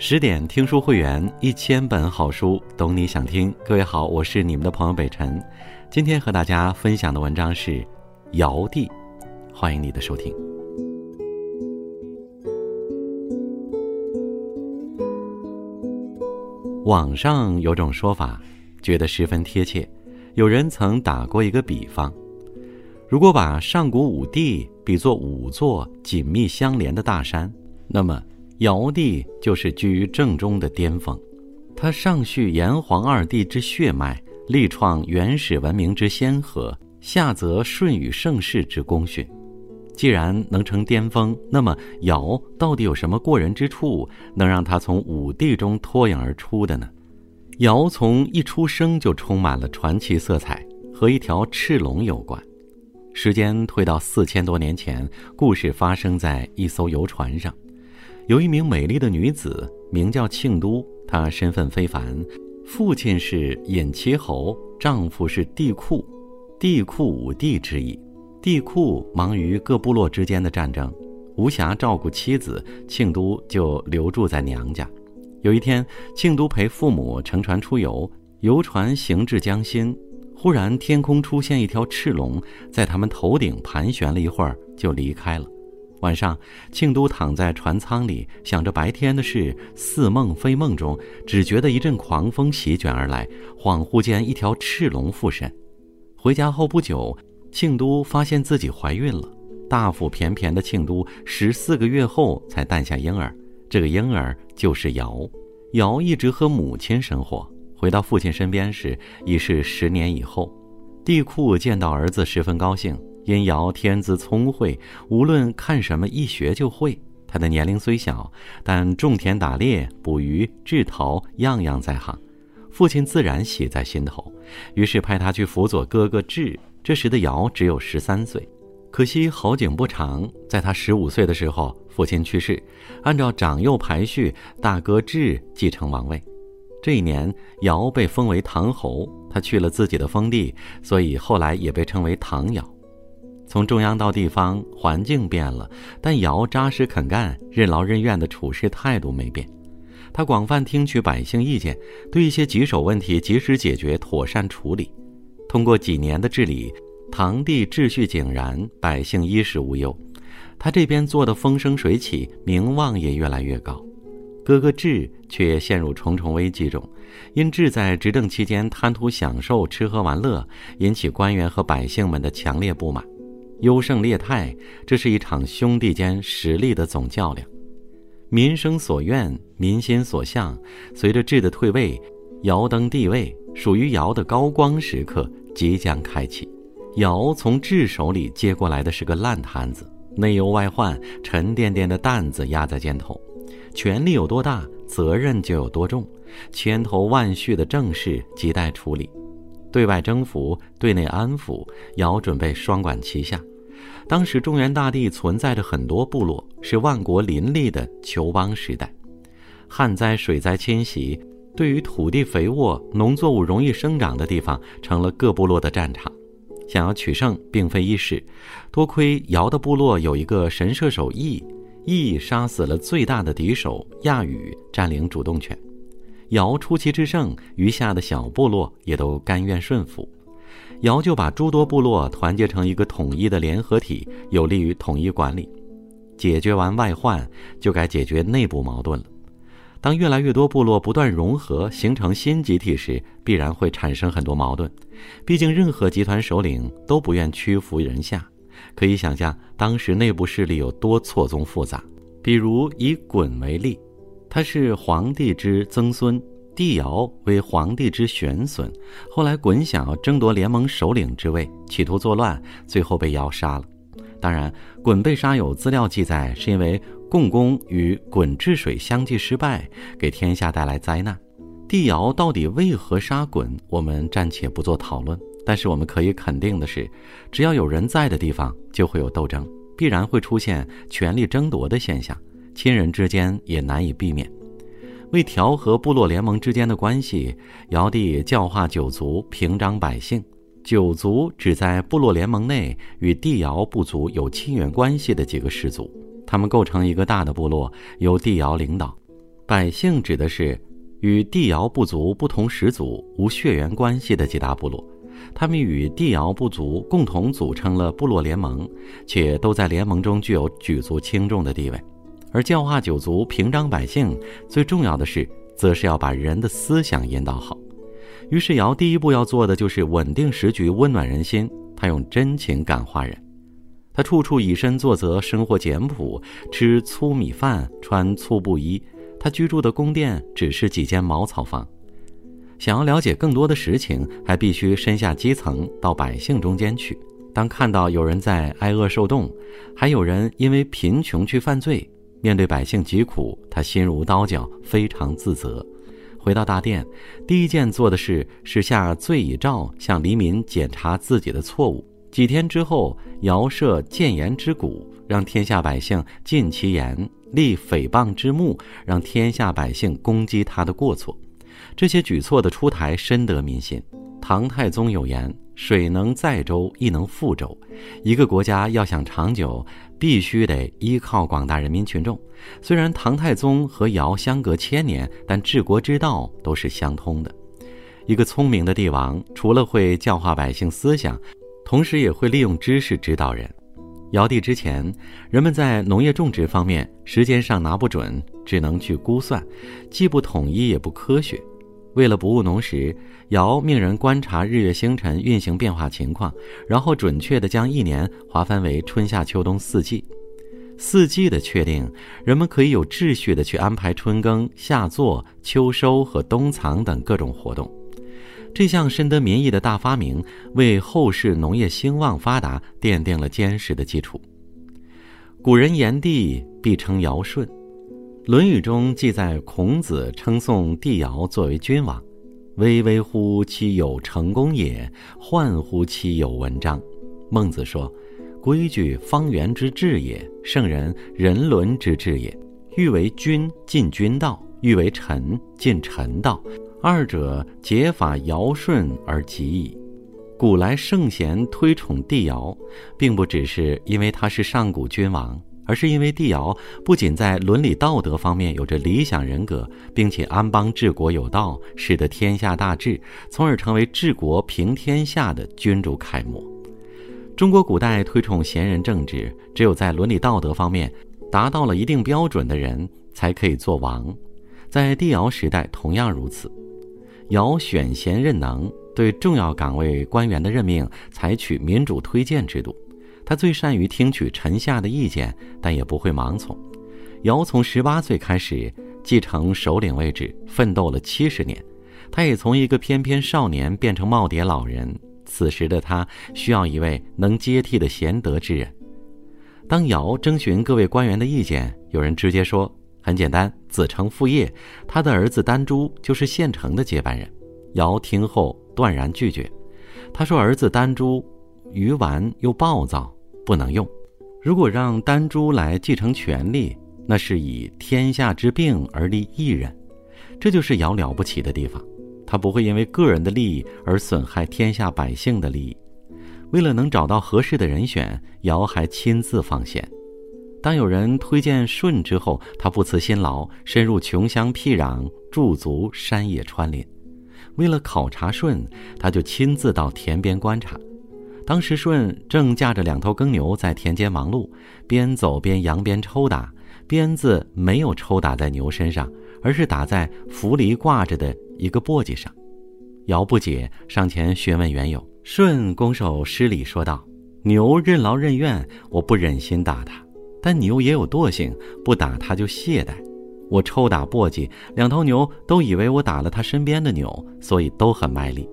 十点听书会员，一千本好书，懂你想听。各位好，我是你们的朋友北辰。今天和大家分享的文章是《尧帝》，欢迎你的收听。网上有种说法，觉得十分贴切。有人曾打过一个比方：如果把上古五帝比作五座紧密相连的大山，那么。尧帝就是居于正中的巅峰，他上续炎黄二帝之血脉，力创原始文明之先河，下则舜禹盛世之功勋。既然能成巅峰，那么尧到底有什么过人之处，能让他从五帝中脱颖而出的呢？尧从一出生就充满了传奇色彩，和一条赤龙有关。时间推到四千多年前，故事发生在一艘游船上。有一名美丽的女子，名叫庆都，她身份非凡，父亲是尹齐侯，丈夫是帝喾，帝喾五帝之一。帝喾忙于各部落之间的战争，无暇照顾妻子，庆都就留住在娘家。有一天，庆都陪父母乘船出游，游船行至江心，忽然天空出现一条赤龙，在他们头顶盘旋了一会儿，就离开了。晚上，庆都躺在船舱里，想着白天的事，似梦非梦中，只觉得一阵狂风席卷而来，恍惚间一条赤龙附身。回家后不久，庆都发现自己怀孕了。大腹便便的庆都十四个月后才诞下婴儿，这个婴儿就是尧。尧一直和母亲生活，回到父亲身边时已是十年以后。帝喾见到儿子十分高兴。因尧天资聪慧，无论看什么一学就会。他的年龄虽小，但种田、打猎、捕鱼、制陶，样样在行。父亲自然喜在心头，于是派他去辅佐哥哥智。这时的尧只有十三岁，可惜好景不长，在他十五岁的时候，父亲去世。按照长幼排序，大哥智继承王位。这一年，尧被封为唐侯，他去了自己的封地，所以后来也被称为唐尧。从中央到地方，环境变了，但尧扎实肯干、任劳任怨的处事态度没变。他广泛听取百姓意见，对一些棘手问题及时解决、妥善处理。通过几年的治理，唐地秩序井然，百姓衣食无忧。他这边做的风生水起，名望也越来越高。哥哥智却陷入重重危机中，因智在执政期间贪图享受、吃喝玩乐，引起官员和百姓们的强烈不满。优胜劣汰，这是一场兄弟间实力的总较量。民生所愿，民心所向。随着智的退位，尧登帝位，属于尧的高光时刻即将开启。尧从智手里接过来的是个烂摊子，内忧外患，沉甸甸的担子压在肩头。权力有多大，责任就有多重。千头万绪的政事亟待处理。对外征服，对内安抚，尧准备双管齐下。当时中原大地存在着很多部落，是万国林立的求邦时代。旱灾、水灾侵袭，对于土地肥沃、农作物容易生长的地方，成了各部落的战场。想要取胜，并非易事。多亏尧的部落有一个神射手羿，羿杀死了最大的敌手亚羽，占领主动权。尧出奇制胜，余下的小部落也都甘愿顺服。尧就把诸多部落团结成一个统一的联合体，有利于统一管理。解决完外患，就该解决内部矛盾了。当越来越多部落不断融合，形成新集体时，必然会产生很多矛盾。毕竟，任何集团首领都不愿屈服人下。可以想象，当时内部势力有多错综复杂。比如以鲧为例。他是皇帝之曾孙，帝尧为皇帝之玄孙。后来鲧想要争夺联盟首领之位，企图作乱，最后被尧杀了。当然，鲧被杀有资料记载，是因为共工与鲧治水相继失败，给天下带来灾难。帝尧到底为何杀鲧，我们暂且不做讨论。但是我们可以肯定的是，只要有人在的地方，就会有斗争，必然会出现权力争夺的现象。亲人之间也难以避免。为调和部落联盟之间的关系，尧帝教化九族，平章百姓。九族指在部落联盟内与帝尧部族有亲缘关系的几个氏族，他们构成一个大的部落，由帝尧领导。百姓指的是与帝尧部族不同始祖、无血缘关系的几大部落，他们与帝尧部族共同组成了部落联盟，且都在联盟中具有举足轻重的地位。而教化九族、平章百姓，最重要的是，则是要把人的思想引导好。于是尧第一步要做的就是稳定时局、温暖人心。他用真情感化人。他处处以身作则，生活简朴，吃粗米饭，穿粗布衣。他居住的宫殿只是几间茅草房。想要了解更多的实情，还必须身下基层，到百姓中间去。当看到有人在挨饿受冻，还有人因为贫穷去犯罪，面对百姓疾苦，他心如刀绞，非常自责。回到大殿，第一件做的事是下罪已诏，向黎民检查自己的错误。几天之后，遥设谏言之鼓，让天下百姓尽其言；立诽谤之目，让天下百姓攻击他的过错。这些举措的出台，深得民心。唐太宗有言：“水能载舟，亦能覆舟。”一个国家要想长久，必须得依靠广大人民群众。虽然唐太宗和尧相隔千年，但治国之道都是相通的。一个聪明的帝王，除了会教化百姓思想，同时也会利用知识指导人。尧帝之前，人们在农业种植方面时间上拿不准，只能去估算，既不统一也不科学。为了不误农时，尧命人观察日月星辰运行变化情况，然后准确地将一年划分为春夏秋冬四季。四季的确定，人们可以有秩序地去安排春耕、夏作、秋收和冬藏等各种活动。这项深得民意的大发明，为后世农业兴旺发达奠定了坚实的基础。古人言帝必称尧舜，《论语》中记载孔子称颂帝尧作为君王：“巍巍乎其有成功也，焕乎其有文章。”孟子说：“规矩方圆之治也，圣人人伦之治也。欲为君，尽君道；欲为臣，尽臣道。”二者解法尧舜而极矣。古来圣贤推崇帝尧，并不只是因为他是上古君王，而是因为帝尧不仅在伦理道德方面有着理想人格，并且安邦治国有道，使得天下大治，从而成为治国平天下的君主楷模。中国古代推崇贤人政治，只有在伦理道德方面达到了一定标准的人才可以做王，在帝尧时代同样如此。尧选贤任能，对重要岗位官员的任命采取民主推荐制度。他最善于听取臣下的意见，但也不会盲从。尧从十八岁开始继承首领位置，奋斗了七十年。他也从一个翩翩少年变成耄耋老人。此时的他需要一位能接替的贤德之人。当尧征询各位官员的意见，有人直接说。很简单，子承父业，他的儿子丹朱就是现成的接班人。尧听后断然拒绝，他说：“儿子丹朱愚顽又暴躁，不能用。如果让丹朱来继承权力，那是以天下之病而立一人。这就是尧了不起的地方，他不会因为个人的利益而损害天下百姓的利益。为了能找到合适的人选，尧还亲自放贤。”当有人推荐舜之后，他不辞辛劳，深入穷乡僻壤，驻足山野川林。为了考察舜，他就亲自到田边观察。当时舜正驾着两头耕牛在田间忙碌，边走边扬鞭抽打，鞭子没有抽打在牛身上，而是打在扶犁挂着的一个簸箕上。尧不解，上前询问缘由。舜拱手施礼说道：“牛任劳任怨，我不忍心打它。”但牛也有惰性，不打它就懈怠。我抽打簸箕，两头牛都以为我打了它身边的牛，所以都很卖力。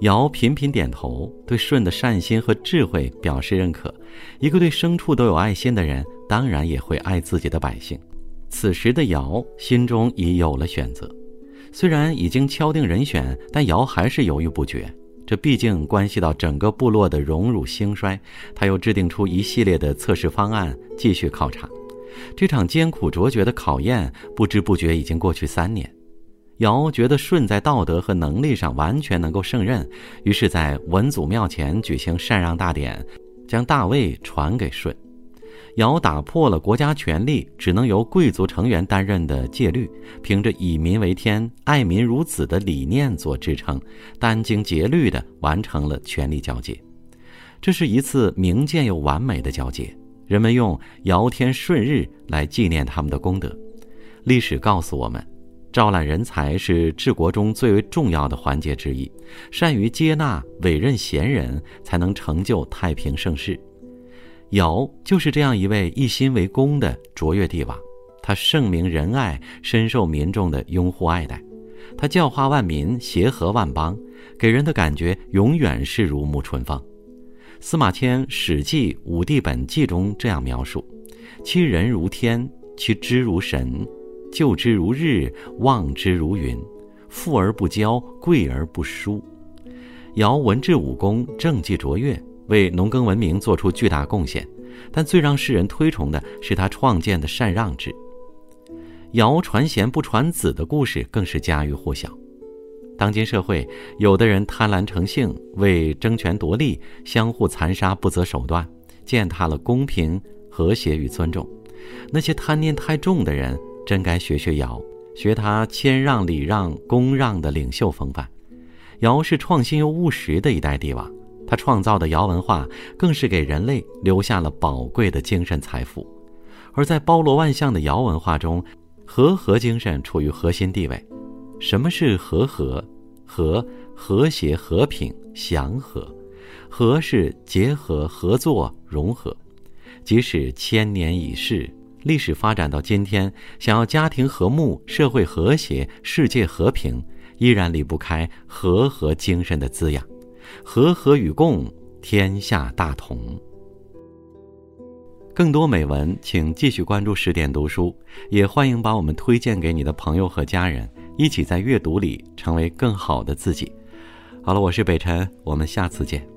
尧频频点头，对舜的善心和智慧表示认可。一个对牲畜都有爱心的人，当然也会爱自己的百姓。此时的尧心中已有了选择，虽然已经敲定人选，但尧还是犹豫不决。这毕竟关系到整个部落的荣辱兴衰，他又制定出一系列的测试方案，继续考察。这场艰苦卓绝的考验，不知不觉已经过去三年。尧觉得舜在道德和能力上完全能够胜任，于是，在文祖庙前举行禅让大典，将大位传给舜。尧打破了国家权力只能由贵族成员担任的戒律，凭着以民为天、爱民如子的理念做支撑，殚精竭虑地完成了权力交接。这是一次明鉴又完美的交接，人们用尧天顺日来纪念他们的功德。历史告诉我们，招揽人才是治国中最为重要的环节之一，善于接纳委任贤人，才能成就太平盛世。尧就是这样一位一心为公的卓越帝王，他圣明仁爱，深受民众的拥护爱戴。他教化万民，协和万邦，给人的感觉永远是如沐春风。司马迁《史记·武帝本纪》中这样描述：“其人如天，其知如神，就之如日，望之如云，富而不骄，贵而不疏。”尧文治武功，政绩卓越。为农耕文明做出巨大贡献，但最让世人推崇的是他创建的禅让制。尧传贤不传子的故事更是家喻户晓。当今社会，有的人贪婪成性，为争权夺利，相互残杀，不择手段，践踏了公平、和谐与尊重。那些贪念太重的人，真该学学尧，学他谦让、礼让、恭让的领袖风范。尧是创新又务实的一代帝王。他创造的尧文化，更是给人类留下了宝贵的精神财富。而在包罗万象的尧文化中，和合精神处于核心地位。什么是和合？和和谐、和平、祥和。和是结合、合作、融合。即使千年已逝，历史发展到今天，想要家庭和睦、社会和谐、世界和平，依然离不开和合精神的滋养。和合与共，天下大同。更多美文，请继续关注十点读书，也欢迎把我们推荐给你的朋友和家人，一起在阅读里成为更好的自己。好了，我是北辰，我们下次见。